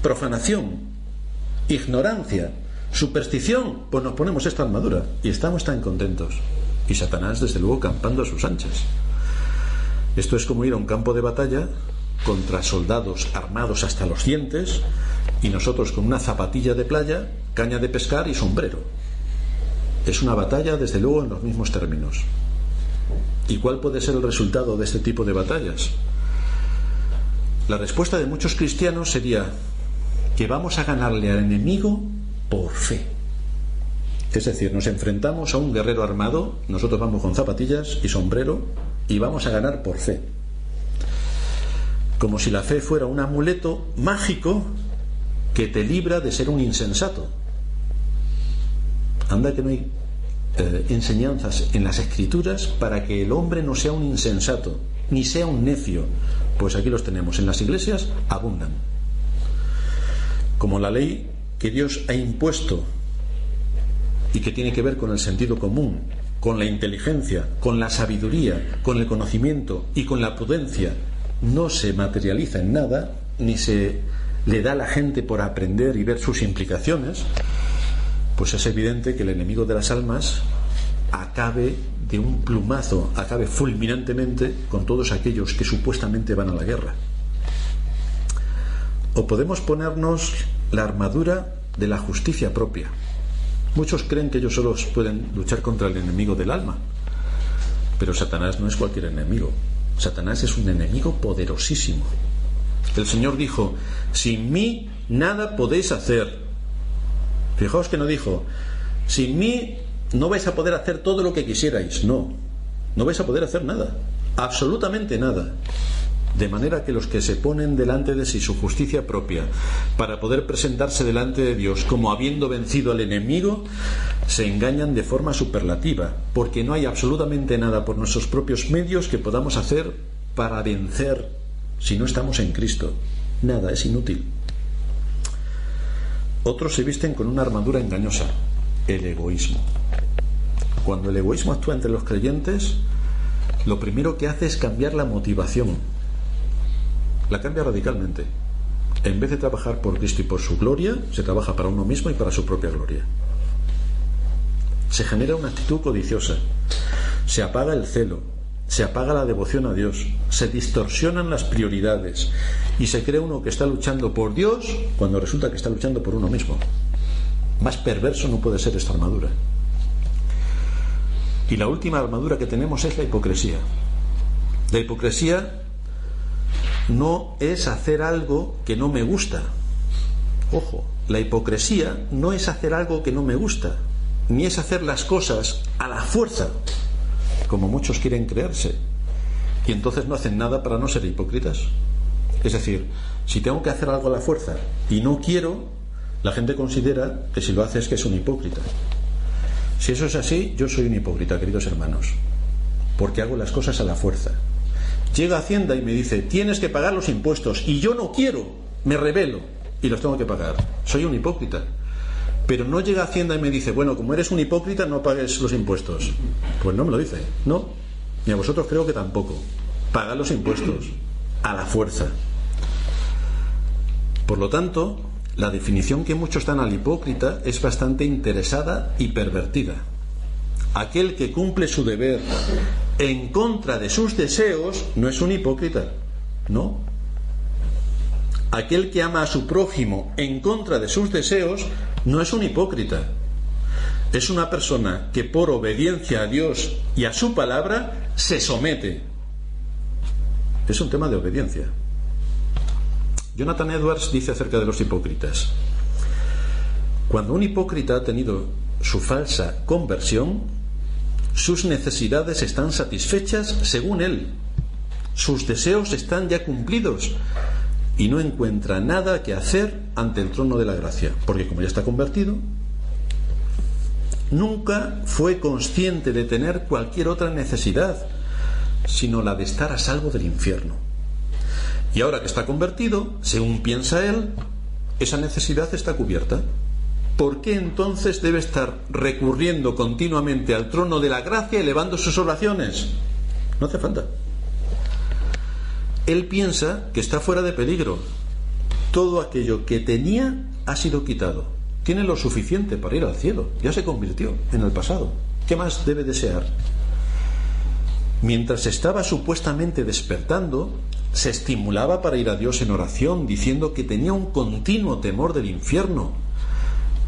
Speaker 1: profanación, ignorancia, superstición, pues nos ponemos esta armadura y estamos tan contentos. Y Satanás, desde luego, campando a sus anchas. Esto es como ir a un campo de batalla contra soldados armados hasta los dientes y nosotros con una zapatilla de playa, caña de pescar y sombrero. Es una batalla, desde luego, en los mismos términos. ¿Y cuál puede ser el resultado de este tipo de batallas? La respuesta de muchos cristianos sería que vamos a ganarle al enemigo por fe. Es decir, nos enfrentamos a un guerrero armado, nosotros vamos con zapatillas y sombrero y vamos a ganar por fe. Como si la fe fuera un amuleto mágico que te libra de ser un insensato. Anda que no hay eh, enseñanzas en las escrituras para que el hombre no sea un insensato, ni sea un necio. Pues aquí los tenemos. En las iglesias abundan. Como la ley que Dios ha impuesto y que tiene que ver con el sentido común, con la inteligencia, con la sabiduría, con el conocimiento y con la prudencia no se materializa en nada, ni se le da a la gente por aprender y ver sus implicaciones, pues es evidente que el enemigo de las almas acabe de un plumazo, acabe fulminantemente con todos aquellos que supuestamente van a la guerra. O podemos ponernos la armadura de la justicia propia, Muchos creen que ellos solos pueden luchar contra el enemigo del alma, pero Satanás no es cualquier enemigo. Satanás es un enemigo poderosísimo. El Señor dijo, sin mí nada podéis hacer. Fijaos que no dijo, sin mí no vais a poder hacer todo lo que quisierais. No, no vais a poder hacer nada, absolutamente nada de manera que los que se ponen delante de sí su justicia propia para poder presentarse delante de Dios como habiendo vencido al enemigo, se engañan de forma superlativa, porque no hay absolutamente nada por nuestros propios medios que podamos hacer para vencer si no estamos en Cristo. Nada, es inútil. Otros se visten con una armadura engañosa. el egoísmo. Cuando el egoísmo actúa entre los creyentes, lo primero que hace es cambiar la motivación. La cambia radicalmente. En vez de trabajar por Cristo y por su gloria, se trabaja para uno mismo y para su propia gloria. Se genera una actitud codiciosa. Se apaga el celo, se apaga la devoción a Dios, se distorsionan las prioridades y se cree uno que está luchando por Dios cuando resulta que está luchando por uno mismo. Más perverso no puede ser esta armadura. Y la última armadura que tenemos es la hipocresía. La hipocresía no es hacer algo que no me gusta. Ojo, la hipocresía no es hacer algo que no me gusta, ni es hacer las cosas a la fuerza, como muchos quieren creerse. Y entonces no hacen nada para no ser hipócritas. Es decir, si tengo que hacer algo a la fuerza y no quiero, la gente considera que si lo hace es que es un hipócrita. Si eso es así, yo soy un hipócrita, queridos hermanos, porque hago las cosas a la fuerza. Llega Hacienda y me dice, tienes que pagar los impuestos, y yo no quiero, me revelo, y los tengo que pagar. Soy un hipócrita. Pero no llega Hacienda y me dice, bueno, como eres un hipócrita, no pagues los impuestos. Pues no me lo dice, no. Ni a vosotros creo que tampoco. Paga los impuestos, a la fuerza. Por lo tanto, la definición que muchos dan al hipócrita es bastante interesada y pervertida. Aquel que cumple su deber en contra de sus deseos no es un hipócrita, no. Aquel que ama a su prójimo en contra de sus deseos no es un hipócrita. Es una persona que por obediencia a Dios y a su palabra se somete. Es un tema de obediencia. Jonathan Edwards dice acerca de los hipócritas, cuando un hipócrita ha tenido su falsa conversión, sus necesidades están satisfechas según él, sus deseos están ya cumplidos y no encuentra nada que hacer ante el trono de la gracia, porque como ya está convertido, nunca fue consciente de tener cualquier otra necesidad, sino la de estar a salvo del infierno. Y ahora que está convertido, según piensa él, esa necesidad está cubierta. ¿Por qué entonces debe estar recurriendo continuamente al trono de la gracia elevando sus oraciones? No hace falta. Él piensa que está fuera de peligro. Todo aquello que tenía ha sido quitado. Tiene lo suficiente para ir al cielo. Ya se convirtió en el pasado. ¿Qué más debe desear? Mientras estaba supuestamente despertando, se estimulaba para ir a Dios en oración, diciendo que tenía un continuo temor del infierno.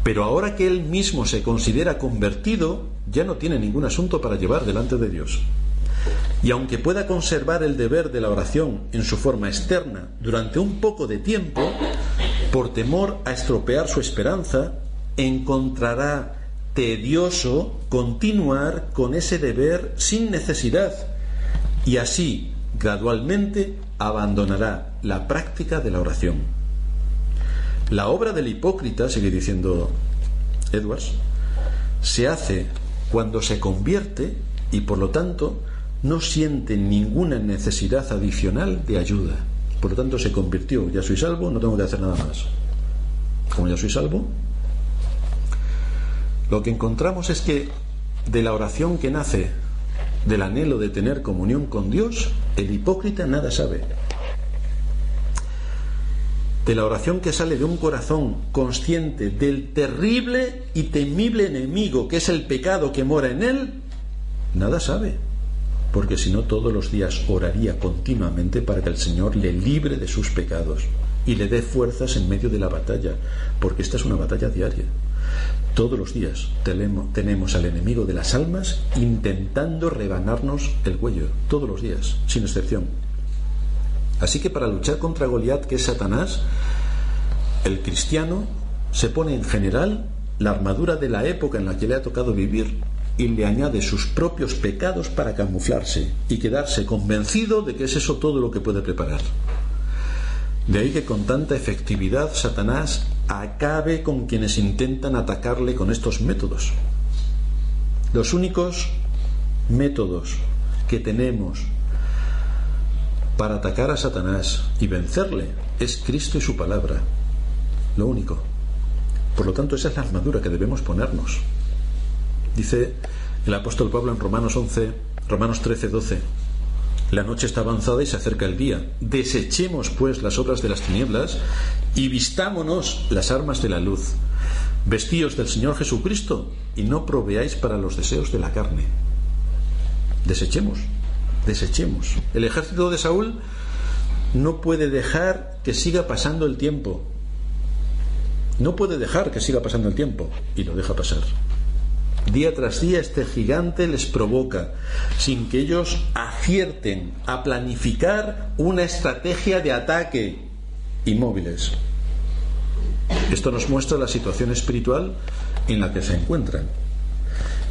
Speaker 1: Pero ahora que él mismo se considera convertido, ya no tiene ningún asunto para llevar delante de Dios. Y aunque pueda conservar el deber de la oración en su forma externa durante un poco de tiempo, por temor a estropear su esperanza, encontrará tedioso continuar con ese deber sin necesidad y así gradualmente abandonará la práctica de la oración. La obra del hipócrita, sigue diciendo Edwards, se hace cuando se convierte y por lo tanto no siente ninguna necesidad adicional de ayuda. Por lo tanto se convirtió, ya soy salvo, no tengo que hacer nada más. Como ya soy salvo, lo que encontramos es que de la oración que nace del anhelo de tener comunión con Dios, el hipócrita nada sabe. De la oración que sale de un corazón consciente del terrible y temible enemigo que es el pecado que mora en él, nada sabe. Porque si no todos los días oraría continuamente para que el Señor le libre de sus pecados y le dé fuerzas en medio de la batalla, porque esta es una batalla diaria. Todos los días tenemos al enemigo de las almas intentando rebanarnos el cuello, todos los días, sin excepción. Así que para luchar contra Goliat, que es Satanás, el cristiano se pone en general la armadura de la época en la que le ha tocado vivir y le añade sus propios pecados para camuflarse y quedarse convencido de que es eso todo lo que puede preparar. De ahí que con tanta efectividad Satanás acabe con quienes intentan atacarle con estos métodos. Los únicos métodos que tenemos para atacar a Satanás y vencerle es Cristo y su palabra. Lo único. Por lo tanto, esa es la armadura que debemos ponernos. Dice el apóstol Pablo en Romanos 11, Romanos 13, 12. La noche está avanzada y se acerca el día. Desechemos, pues, las obras de las tinieblas y vistámonos las armas de la luz. Vestíos del Señor Jesucristo y no proveáis para los deseos de la carne. Desechemos, desechemos. El ejército de Saúl no puede dejar que siga pasando el tiempo. No puede dejar que siga pasando el tiempo y lo deja pasar. Día tras día este gigante les provoca, sin que ellos acierten a planificar una estrategia de ataque inmóviles. Esto nos muestra la situación espiritual en la que se encuentran.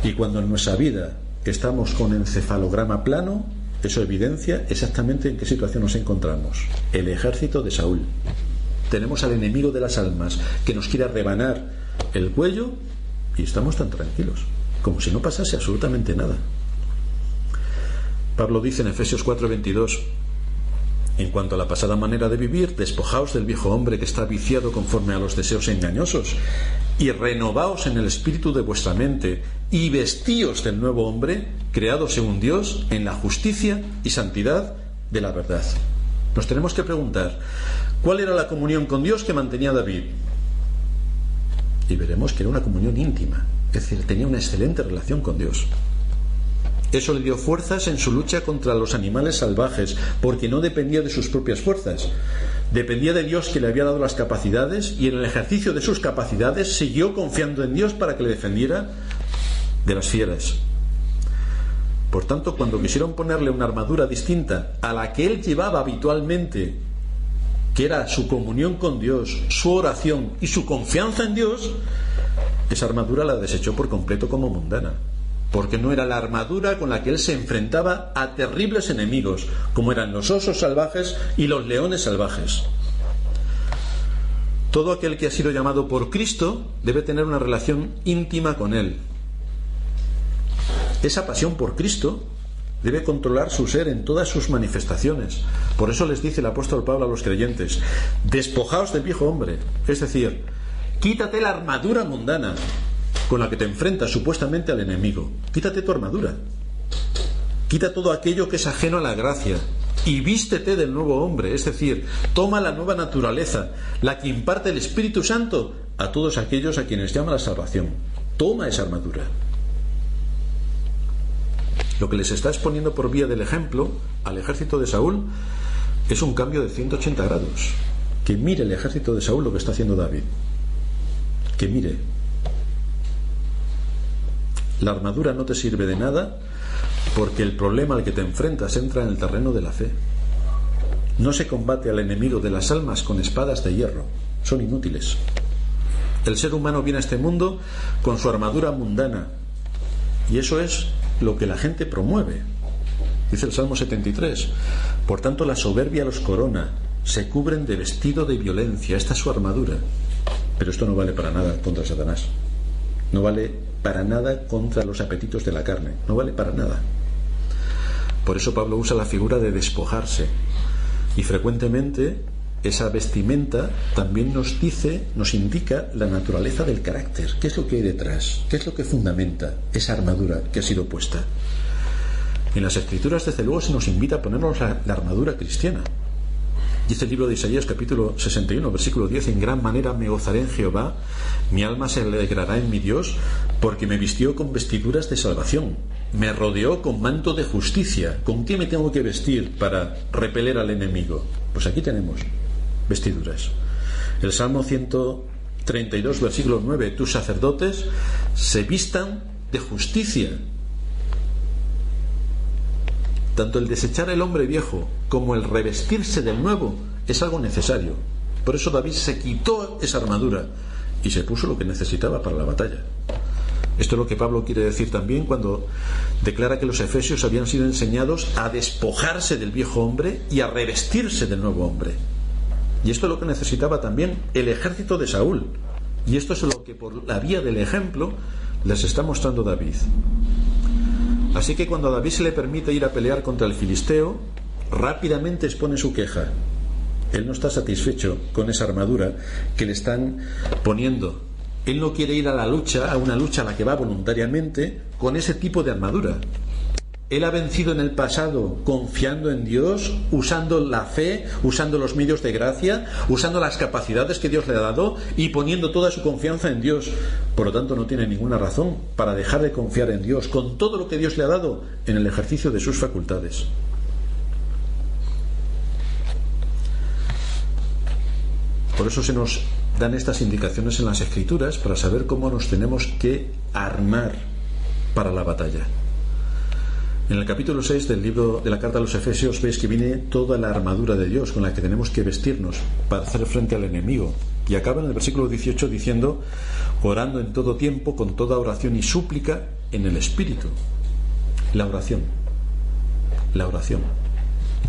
Speaker 1: Y cuando en nuestra vida estamos con encefalograma plano, eso evidencia exactamente en qué situación nos encontramos. El ejército de Saúl. Tenemos al enemigo de las almas que nos quiere rebanar el cuello y estamos tan tranquilos, como si no pasase absolutamente nada. Pablo dice en Efesios 4:22, en cuanto a la pasada manera de vivir, despojaos del viejo hombre que está viciado conforme a los deseos engañosos, y renovaos en el espíritu de vuestra mente, y vestíos del nuevo hombre, creado según Dios, en la justicia y santidad de la verdad. Nos tenemos que preguntar, ¿cuál era la comunión con Dios que mantenía David? Y veremos que era una comunión íntima, es decir, tenía una excelente relación con Dios. Eso le dio fuerzas en su lucha contra los animales salvajes, porque no dependía de sus propias fuerzas. Dependía de Dios que le había dado las capacidades y en el ejercicio de sus capacidades siguió confiando en Dios para que le defendiera de las fieras. Por tanto, cuando quisieron ponerle una armadura distinta a la que él llevaba habitualmente que era su comunión con Dios, su oración y su confianza en Dios, esa armadura la desechó por completo como mundana, porque no era la armadura con la que él se enfrentaba a terribles enemigos, como eran los osos salvajes y los leones salvajes. Todo aquel que ha sido llamado por Cristo debe tener una relación íntima con Él. Esa pasión por Cristo debe controlar su ser en todas sus manifestaciones. Por eso les dice el apóstol Pablo a los creyentes, despojaos del viejo hombre, es decir, quítate la armadura mundana con la que te enfrentas supuestamente al enemigo, quítate tu armadura, quita todo aquello que es ajeno a la gracia y vístete del nuevo hombre, es decir, toma la nueva naturaleza, la que imparte el Espíritu Santo a todos aquellos a quienes llama la salvación. Toma esa armadura. Lo que les está exponiendo por vía del ejemplo al ejército de Saúl es un cambio de 180 grados. Que mire el ejército de Saúl lo que está haciendo David. Que mire. La armadura no te sirve de nada porque el problema al que te enfrentas entra en el terreno de la fe. No se combate al enemigo de las almas con espadas de hierro. Son inútiles. El ser humano viene a este mundo con su armadura mundana. Y eso es lo que la gente promueve. Dice el Salmo 73. Por tanto, la soberbia los corona, se cubren de vestido de violencia, esta es su armadura. Pero esto no vale para nada contra Satanás. No vale para nada contra los apetitos de la carne. No vale para nada. Por eso Pablo usa la figura de despojarse. Y frecuentemente esa vestimenta también nos dice, nos indica la naturaleza del carácter. ¿Qué es lo que hay detrás? ¿Qué es lo que fundamenta esa armadura que ha sido puesta? En las escrituras, desde luego, se nos invita a ponernos la, armadura cristiana. Dice el libro de Isaías capítulo 61, versículo 10, en gran manera me gozaré en Jehová, mi alma se alegrará en mi Dios, porque me vistió con vestiduras de salvación, me rodeó con manto de justicia. ¿Con qué me tengo que vestir para repeler al enemigo? Pues aquí tenemos vestiduras. El Salmo 132, versículo 9, tus sacerdotes se vistan de justicia. Tanto el desechar el hombre viejo como el revestirse del nuevo es algo necesario. Por eso David se quitó esa armadura y se puso lo que necesitaba para la batalla. Esto es lo que Pablo quiere decir también cuando declara que los efesios habían sido enseñados a despojarse del viejo hombre y a revestirse del nuevo hombre. Y esto es lo que necesitaba también el ejército de Saúl. Y esto es lo que por la vía del ejemplo les está mostrando David. Así que cuando David se le permite ir a pelear contra el filisteo, rápidamente expone su queja. Él no está satisfecho con esa armadura que le están poniendo Él no quiere ir a la lucha, a una lucha a la que va voluntariamente, con ese tipo de armadura. Él ha vencido en el pasado confiando en Dios, usando la fe, usando los medios de gracia, usando las capacidades que Dios le ha dado y poniendo toda su confianza en Dios. Por lo tanto, no tiene ninguna razón para dejar de confiar en Dios con todo lo que Dios le ha dado en el ejercicio de sus facultades. Por eso se nos dan estas indicaciones en las escrituras para saber cómo nos tenemos que armar para la batalla. En el capítulo 6 del libro de la carta a los Efesios veis que viene toda la armadura de Dios con la que tenemos que vestirnos para hacer frente al enemigo. Y acaba en el versículo 18 diciendo, orando en todo tiempo, con toda oración y súplica en el Espíritu. La oración. La oración.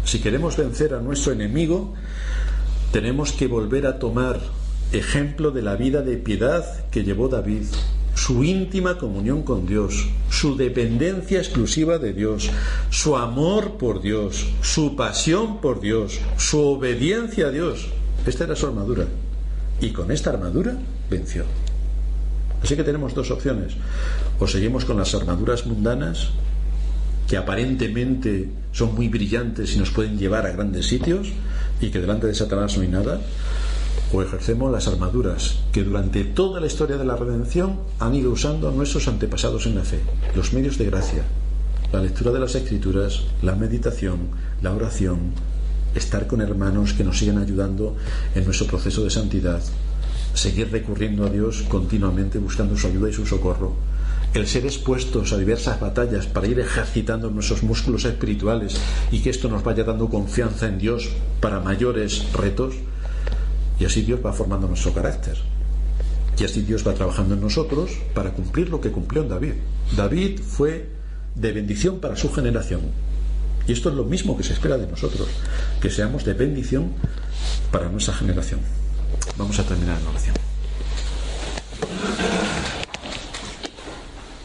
Speaker 1: Si queremos vencer a nuestro enemigo, tenemos que volver a tomar ejemplo de la vida de piedad que llevó David su íntima comunión con Dios, su dependencia exclusiva de Dios, su amor por Dios, su pasión por Dios, su obediencia a Dios. Esta era su armadura. Y con esta armadura venció. Así que tenemos dos opciones. O seguimos con las armaduras mundanas, que aparentemente son muy brillantes y nos pueden llevar a grandes sitios, y que delante de Satanás no hay nada, o ejercemos las armaduras que durante toda la historia de la redención han ido usando nuestros antepasados en la fe, los medios de gracia, la lectura de las escrituras, la meditación, la oración, estar con hermanos que nos siguen ayudando en nuestro proceso de santidad, seguir recurriendo a Dios continuamente buscando su ayuda y su socorro, el ser expuestos a diversas batallas para ir ejercitando nuestros músculos espirituales y que esto nos vaya dando confianza en Dios para mayores retos, y así Dios va formando nuestro carácter. Y así Dios va trabajando en nosotros para cumplir lo que cumplió en David. David fue de bendición para su generación. Y esto es lo mismo que se espera de nosotros, que seamos de bendición para nuestra generación. Vamos a terminar en oración.